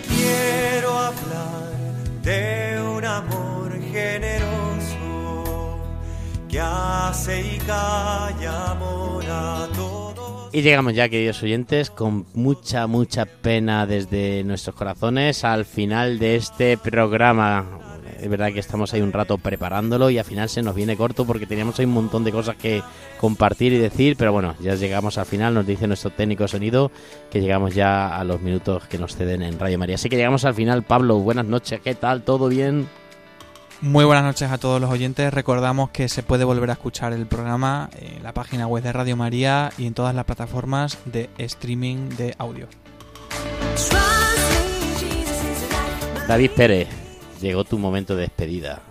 Quiero hablar de un amor generoso que hace y calla amor a todos. Y llegamos ya, queridos oyentes, con mucha, mucha pena desde nuestros corazones al final de este programa. Es verdad que estamos ahí un rato preparándolo y al final se nos viene corto porque teníamos ahí un montón de cosas que compartir y decir, pero bueno, ya llegamos al final, nos dice nuestro técnico de sonido que llegamos ya a los minutos que nos ceden en Radio María. Así que llegamos al final, Pablo, buenas noches, ¿qué tal? ¿Todo bien? Muy buenas noches a todos los oyentes. Recordamos que se puede volver a escuchar el programa en la página web de Radio María y en todas las plataformas de streaming de audio. David Pérez, llegó tu momento de despedida.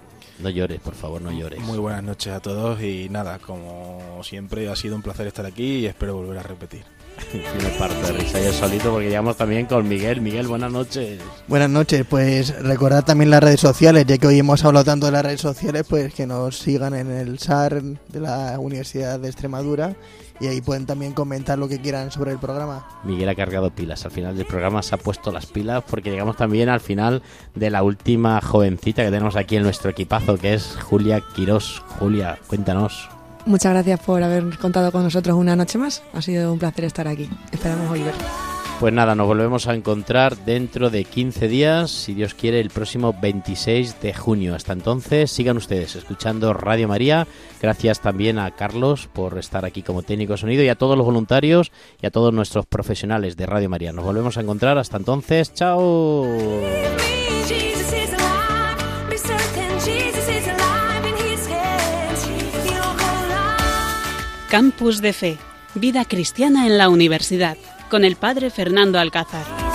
No llores, por favor, no llores. Muy buenas noches a todos y nada, como siempre ha sido un placer estar aquí y espero volver a repetir. Tiene parte de risa yo solito porque llegamos también con Miguel. Miguel, buenas noches. Buenas noches, pues recordad también las redes sociales, ya que hoy hemos hablado tanto de las redes sociales, pues que nos sigan en el SAR de la Universidad de Extremadura y ahí pueden también comentar lo que quieran sobre el programa. Miguel ha cargado pilas. Al final del programa se ha puesto las pilas porque llegamos también al final de la última jovencita que tenemos aquí en nuestro equipazo, que es Julia Quirós. Julia, cuéntanos. Muchas gracias por haber contado con nosotros una noche más. Ha sido un placer estar aquí. Esperamos volver. Pues nada, nos volvemos a encontrar dentro de 15 días, si Dios quiere, el próximo 26 de junio. Hasta entonces, sigan ustedes escuchando Radio María. Gracias también a Carlos por estar aquí como técnico de sonido y a todos los voluntarios y a todos nuestros profesionales de Radio María. Nos volvemos a encontrar. Hasta entonces, chao. Campus de Fe, vida cristiana en la universidad, con el padre Fernando Alcázar.